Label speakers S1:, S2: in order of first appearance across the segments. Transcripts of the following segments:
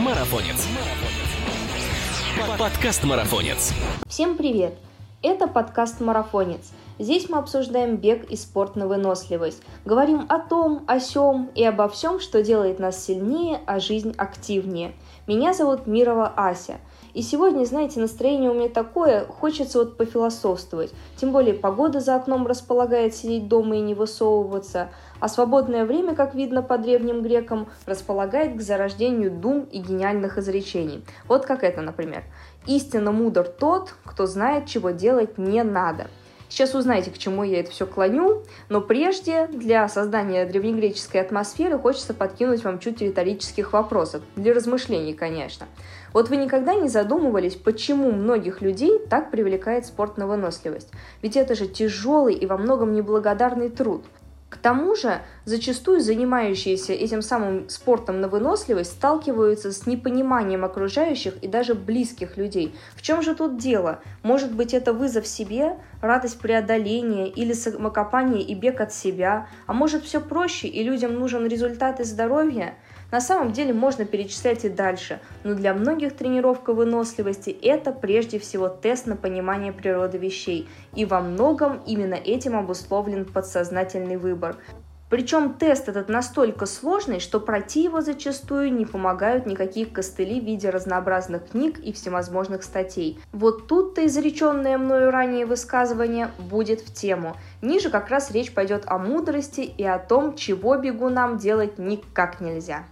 S1: Марафонец. Подкаст Марафонец.
S2: Всем привет! Это подкаст «Марафонец». Здесь мы обсуждаем бег и спорт на выносливость. Говорим о том, о сем и обо всем, что делает нас сильнее, а жизнь активнее. Меня зовут Мирова Ася – и сегодня, знаете, настроение у меня такое, хочется вот пофилософствовать. Тем более погода за окном располагает сидеть дома и не высовываться, а свободное время, как видно по древним грекам, располагает к зарождению дум и гениальных изречений. Вот как это, например. «Истинно мудр тот, кто знает, чего делать не надо». Сейчас узнаете, к чему я это все клоню, но прежде для создания древнегреческой атмосферы хочется подкинуть вам чуть риторических вопросов, для размышлений, конечно. Вот вы никогда не задумывались, почему многих людей так привлекает спорт на выносливость? Ведь это же тяжелый и во многом неблагодарный труд. Тому же, зачастую занимающиеся этим самым спортом на выносливость сталкиваются с непониманием окружающих и даже близких людей. В чем же тут дело? Может быть, это вызов себе, радость преодоления или самокопание и бег от себя? А может, все проще, и людям нужен результат и здоровье? На самом деле можно перечислять и дальше, но для многих тренировка выносливости – это прежде всего тест на понимание природы вещей, и во многом именно этим обусловлен подсознательный выбор. Причем тест этот настолько сложный, что пройти его зачастую не помогают никакие костыли в виде разнообразных книг и всевозможных статей. Вот тут-то изреченное мною ранее высказывание будет в тему. Ниже как раз речь пойдет о мудрости и о том, чего бегунам делать никак нельзя.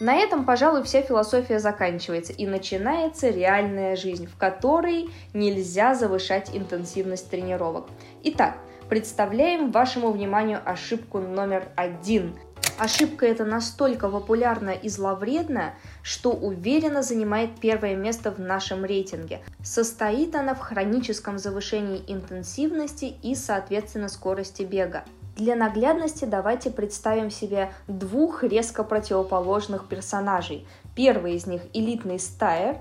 S2: На этом, пожалуй, вся философия заканчивается и начинается реальная жизнь, в которой нельзя завышать интенсивность тренировок. Итак, представляем вашему вниманию ошибку номер один. Ошибка эта настолько популярна и зловредна, что уверенно занимает первое место в нашем рейтинге. Состоит она в хроническом завышении интенсивности и, соответственно, скорости бега. Для наглядности давайте представим себе двух резко противоположных персонажей. Первый из них элитный стайер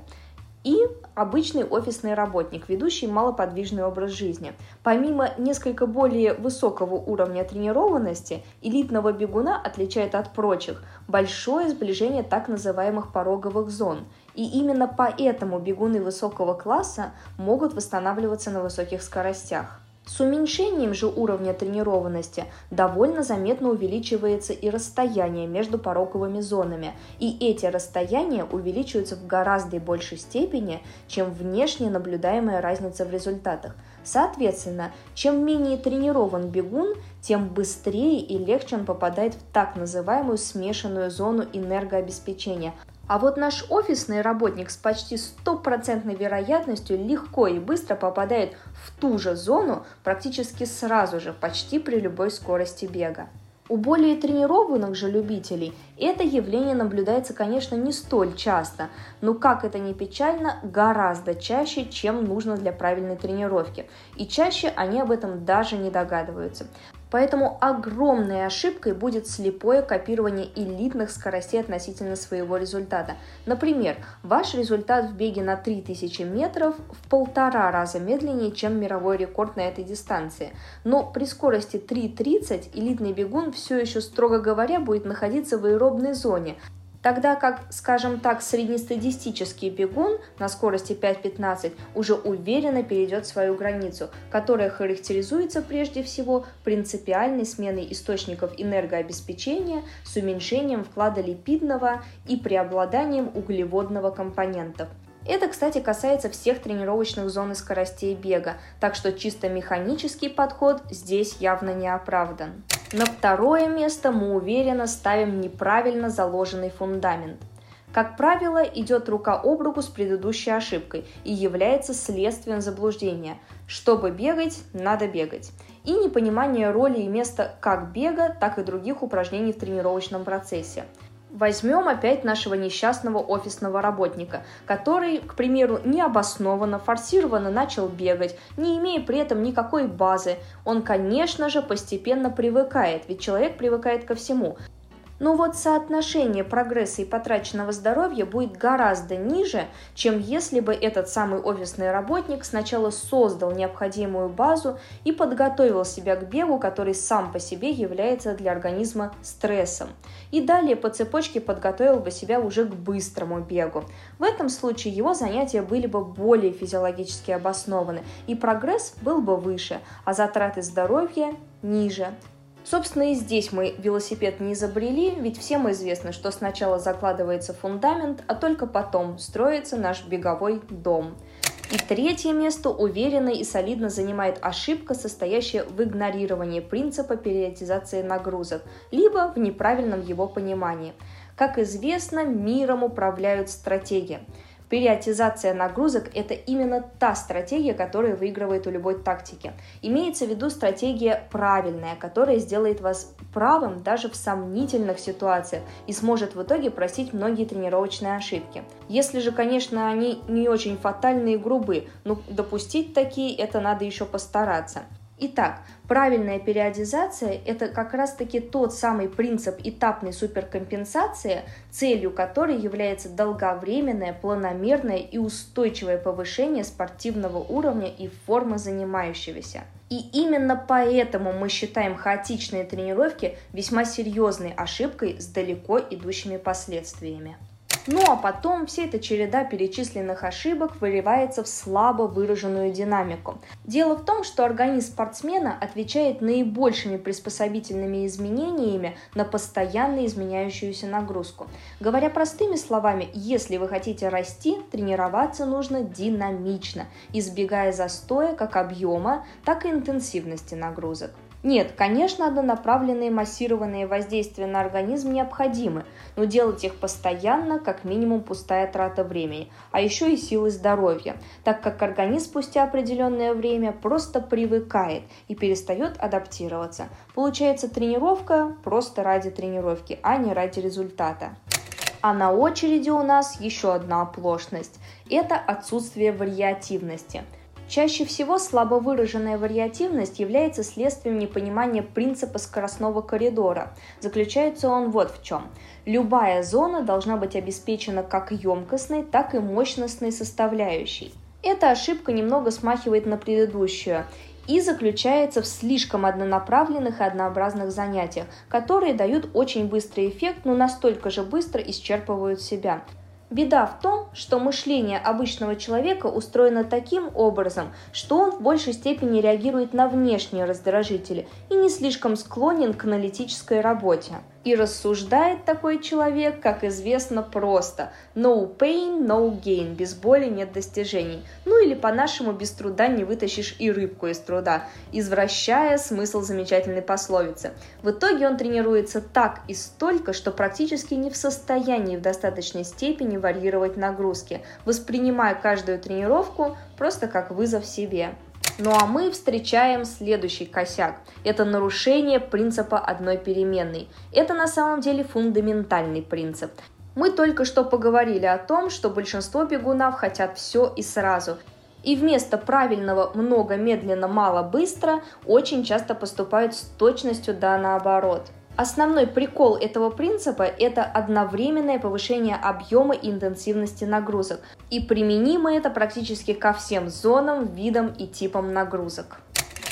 S2: и обычный офисный работник, ведущий малоподвижный образ жизни. Помимо несколько более высокого уровня тренированности, элитного бегуна отличает от прочих большое сближение так называемых пороговых зон. И именно поэтому бегуны высокого класса могут восстанавливаться на высоких скоростях. С уменьшением же уровня тренированности довольно заметно увеличивается и расстояние между пороговыми зонами, и эти расстояния увеличиваются в гораздо большей степени, чем внешне наблюдаемая разница в результатах. Соответственно, чем менее тренирован бегун, тем быстрее и легче он попадает в так называемую смешанную зону энергообеспечения – а вот наш офисный работник с почти стопроцентной вероятностью легко и быстро попадает в ту же зону практически сразу же, почти при любой скорости бега. У более тренированных же любителей это явление наблюдается, конечно, не столь часто, но, как это ни печально, гораздо чаще, чем нужно для правильной тренировки. И чаще они об этом даже не догадываются. Поэтому огромной ошибкой будет слепое копирование элитных скоростей относительно своего результата. Например, ваш результат в беге на 3000 метров в полтора раза медленнее, чем мировой рекорд на этой дистанции. Но при скорости 3.30 элитный бегун все еще, строго говоря, будет находиться в аэробной зоне, Тогда как, скажем так, среднестатистический бегун на скорости 5.15 уже уверенно перейдет свою границу, которая характеризуется прежде всего принципиальной сменой источников энергообеспечения с уменьшением вклада липидного и преобладанием углеводного компонентов. Это, кстати, касается всех тренировочных зон и скоростей бега, так что чисто механический подход здесь явно не оправдан. На второе место мы уверенно ставим неправильно заложенный фундамент. Как правило, идет рука об руку с предыдущей ошибкой и является следствием заблуждения. Чтобы бегать, надо бегать. И непонимание роли и места как бега, так и других упражнений в тренировочном процессе. Возьмем опять нашего несчастного офисного работника, который, к примеру, необоснованно, форсированно начал бегать, не имея при этом никакой базы. Он, конечно же, постепенно привыкает, ведь человек привыкает ко всему. Но вот соотношение прогресса и потраченного здоровья будет гораздо ниже, чем если бы этот самый офисный работник сначала создал необходимую базу и подготовил себя к бегу, который сам по себе является для организма стрессом. И далее по цепочке подготовил бы себя уже к быстрому бегу. В этом случае его занятия были бы более физиологически обоснованы, и прогресс был бы выше, а затраты здоровья ниже. Собственно, и здесь мы велосипед не изобрели, ведь всем известно, что сначала закладывается фундамент, а только потом строится наш беговой дом. И третье место уверенно и солидно занимает ошибка, состоящая в игнорировании принципа периодизации нагрузок, либо в неправильном его понимании. Как известно, миром управляют стратегии. Периотизация нагрузок – это именно та стратегия, которая выигрывает у любой тактики. Имеется в виду стратегия правильная, которая сделает вас правым даже в сомнительных ситуациях и сможет в итоге простить многие тренировочные ошибки. Если же, конечно, они не очень фатальные и грубые, но допустить такие это надо еще постараться. Итак, правильная периодизация – это как раз-таки тот самый принцип этапной суперкомпенсации, целью которой является долговременное, планомерное и устойчивое повышение спортивного уровня и формы занимающегося. И именно поэтому мы считаем хаотичные тренировки весьма серьезной ошибкой с далеко идущими последствиями. А потом вся эта череда перечисленных ошибок выливается в слабо выраженную динамику. Дело в том, что организм спортсмена отвечает наибольшими приспособительными изменениями на постоянно изменяющуюся нагрузку. Говоря простыми словами, если вы хотите расти, тренироваться нужно динамично, избегая застоя как объема, так и интенсивности нагрузок. Нет, конечно, однонаправленные массированные воздействия на организм необходимы, но делать их постоянно как минимум пустая трата времени, а еще и силы здоровья, так как организм спустя определенное время просто привыкает и перестает адаптироваться. Получается тренировка просто ради тренировки, а не ради результата. А на очереди у нас еще одна оплошность – это отсутствие вариативности – Чаще всего слабо выраженная вариативность является следствием непонимания принципа скоростного коридора. Заключается он вот в чем. Любая зона должна быть обеспечена как емкостной, так и мощностной составляющей. Эта ошибка немного смахивает на предыдущую и заключается в слишком однонаправленных и однообразных занятиях, которые дают очень быстрый эффект, но настолько же быстро исчерпывают себя. Беда в том, что мышление обычного человека устроено таким образом, что он в большей степени реагирует на внешние раздражители и не слишком склонен к аналитической работе. И рассуждает такой человек, как известно, просто «no pain, no gain» – без боли нет достижений. Ну или по-нашему «без труда не вытащишь и рыбку из труда», извращая смысл замечательной пословицы. В итоге он тренируется так и столько, что практически не в состоянии в достаточной степени варьировать нагрузки, воспринимая каждую тренировку просто как вызов себе. Ну а мы встречаем следующий косяк. Это нарушение принципа одной переменной. Это на самом деле фундаментальный принцип. Мы только что поговорили о том, что большинство бегунов хотят все и сразу. И вместо правильного много, медленно, мало, быстро очень часто поступают с точностью да наоборот – Основной прикол этого принципа – это одновременное повышение объема и интенсивности нагрузок. И применимо это практически ко всем зонам, видам и типам нагрузок.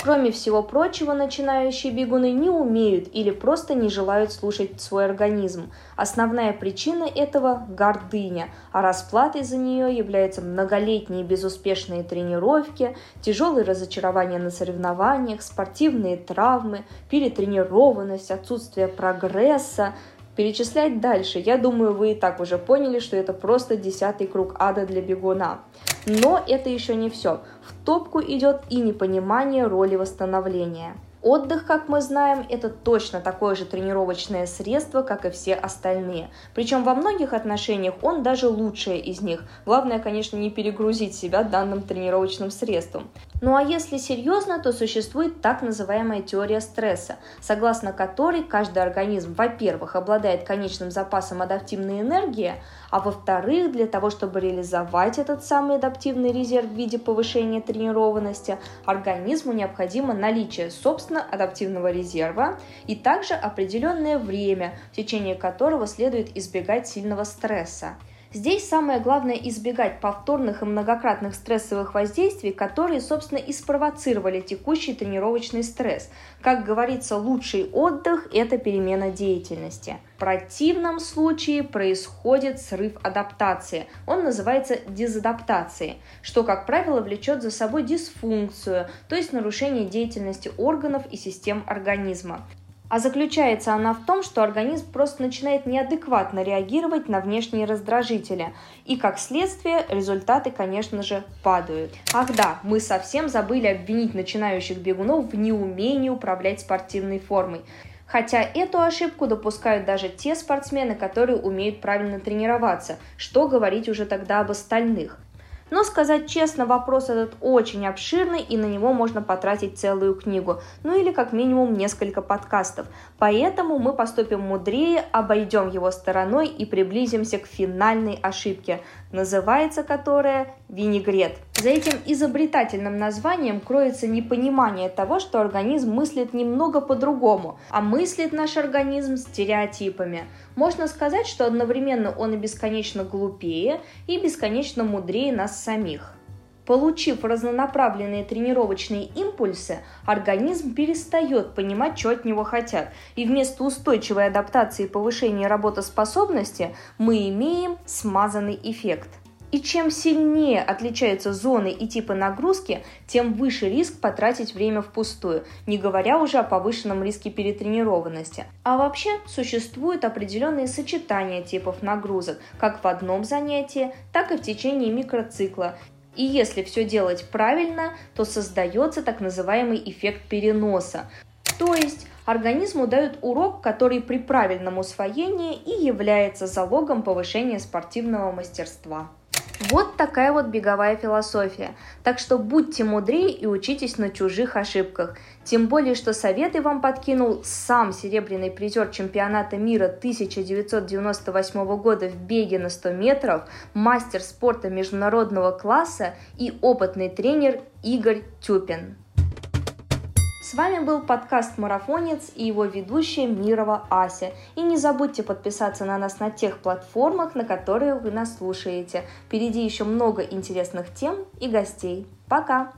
S2: Кроме всего прочего, начинающие бегуны не умеют или просто не желают слушать свой организм. Основная причина этого – гордыня, а расплатой за нее являются многолетние безуспешные тренировки, тяжелые разочарования на соревнованиях, спортивные травмы, перетренированность, отсутствие прогресса, Перечислять дальше, я думаю, вы и так уже поняли, что это просто десятый круг ада для бегуна. Но это еще не все. В топку идет и непонимание роли восстановления. Отдых, как мы знаем, это точно такое же тренировочное средство, как и все остальные. Причем во многих отношениях он даже лучшее из них. Главное, конечно, не перегрузить себя данным тренировочным средством. Ну а если серьезно, то существует так называемая теория стресса, согласно которой каждый организм, во-первых, обладает конечным запасом адаптивной энергии, а во-вторых, для того, чтобы реализовать этот самый адаптивный резерв в виде повышения тренированности, организму необходимо наличие собственного собственно, адаптивного резерва и также определенное время, в течение которого следует избегать сильного стресса. Здесь самое главное избегать повторных и многократных стрессовых воздействий, которые, собственно, и спровоцировали текущий тренировочный стресс. Как говорится, лучший отдых – это перемена деятельности. В противном случае происходит срыв адаптации. Он называется дезадаптацией, что, как правило, влечет за собой дисфункцию, то есть нарушение деятельности органов и систем организма. А заключается она в том, что организм просто начинает неадекватно реагировать на внешние раздражители. И как следствие результаты, конечно же, падают. Ах да, мы совсем забыли обвинить начинающих бегунов в неумении управлять спортивной формой. Хотя эту ошибку допускают даже те спортсмены, которые умеют правильно тренироваться. Что говорить уже тогда об остальных? Но сказать честно, вопрос этот очень обширный, и на него можно потратить целую книгу, ну или как минимум несколько подкастов. Поэтому мы поступим мудрее, обойдем его стороной и приблизимся к финальной ошибке, называется которая винегрет. За этим изобретательным названием кроется непонимание того, что организм мыслит немного по-другому, а мыслит наш организм стереотипами. Можно сказать, что одновременно он и бесконечно глупее, и бесконечно мудрее нас самих. Получив разнонаправленные тренировочные импульсы, организм перестает понимать, что от него хотят, и вместо устойчивой адаптации и повышения работоспособности мы имеем смазанный эффект. И чем сильнее отличаются зоны и типы нагрузки, тем выше риск потратить время впустую, не говоря уже о повышенном риске перетренированности. А вообще существуют определенные сочетания типов нагрузок, как в одном занятии, так и в течение микроцикла. И если все делать правильно, то создается так называемый эффект переноса. То есть организму дают урок, который при правильном усвоении и является залогом повышения спортивного мастерства. Вот такая вот беговая философия. Так что будьте мудрее и учитесь на чужих ошибках. Тем более, что советы вам подкинул сам серебряный призер чемпионата мира 1998 года в беге на 100 метров, мастер спорта международного класса и опытный тренер Игорь Тюпин. С вами был подкаст «Марафонец» и его ведущая Мирова Ася. И не забудьте подписаться на нас на тех платформах, на которые вы нас слушаете. Впереди еще много интересных тем и гостей. Пока!